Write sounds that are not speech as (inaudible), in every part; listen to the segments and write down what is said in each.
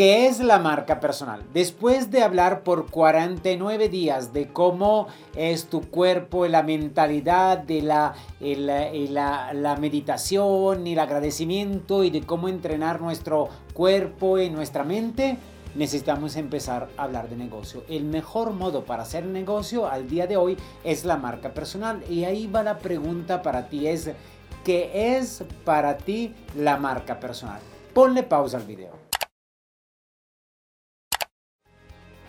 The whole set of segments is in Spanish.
¿Qué es la marca personal? Después de hablar por 49 días de cómo es tu cuerpo, la mentalidad, de la, la, la, meditación y el agradecimiento y de cómo entrenar nuestro cuerpo y nuestra mente, necesitamos empezar a hablar de negocio. El mejor modo para hacer negocio al día de hoy es la marca personal. Y ahí va la pregunta para ti, es ¿qué es para ti la marca personal? Ponle pausa al video.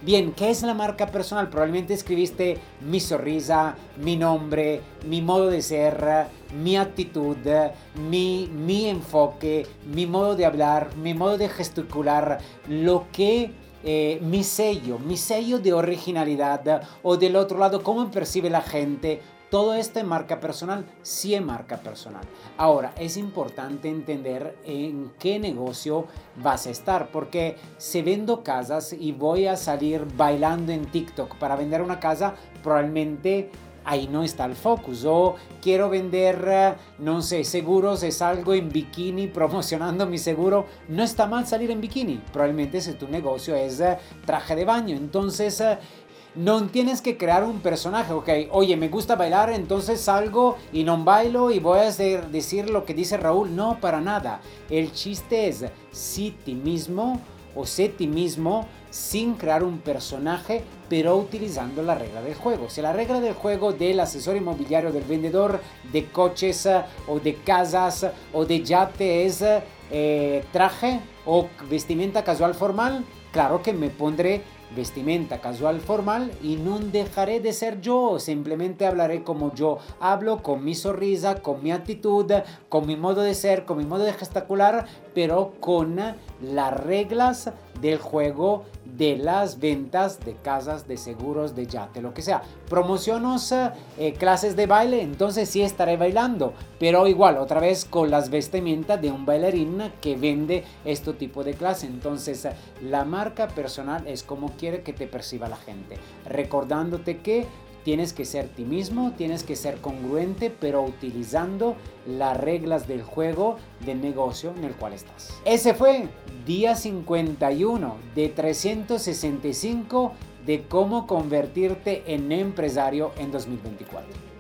Bien, ¿qué es la marca personal? Probablemente escribiste mi sonrisa, mi nombre, mi modo de ser, mi actitud, mi, mi enfoque, mi modo de hablar, mi modo de gesticular, lo que eh, mi sello, mi sello de originalidad o del otro lado, cómo percibe la gente todo esto es marca personal, sí es marca personal. Ahora, es importante entender en qué negocio vas a estar, porque si vendo casas y voy a salir bailando en TikTok para vender una casa, probablemente ahí no está el focus. O quiero vender, no sé, seguros, es algo en bikini (laughs) promocionando mi seguro. No está mal salir en bikini. Probablemente si tu negocio es eh, traje de baño. Entonces eh, no tienes que crear un personaje, ok, oye, me gusta bailar, entonces salgo y no bailo y voy a decir lo que dice Raúl. No, para nada. El chiste es, si ti mismo o sé ti mismo sin crear un personaje, pero utilizando la regla del juego. Si la regla del juego del asesor inmobiliario, del vendedor de coches o de casas o de yate es eh, traje o vestimenta casual formal, claro que me pondré vestimenta casual formal y no dejaré de ser yo, simplemente hablaré como yo hablo, con mi sonrisa, con mi actitud, con mi modo de ser, con mi modo de gesticular, pero con las reglas del juego de las ventas de casas, de seguros, de yate, lo que sea. Promocionos eh, clases de baile, entonces sí estaré bailando, pero igual, otra vez con las vestimentas de un bailarín que vende este tipo de clase. Entonces, la marca personal es como quiere que te perciba la gente, recordándote que Tienes que ser ti mismo, tienes que ser congruente, pero utilizando las reglas del juego del negocio en el cual estás. Ese fue día 51 de 365 de cómo convertirte en empresario en 2024.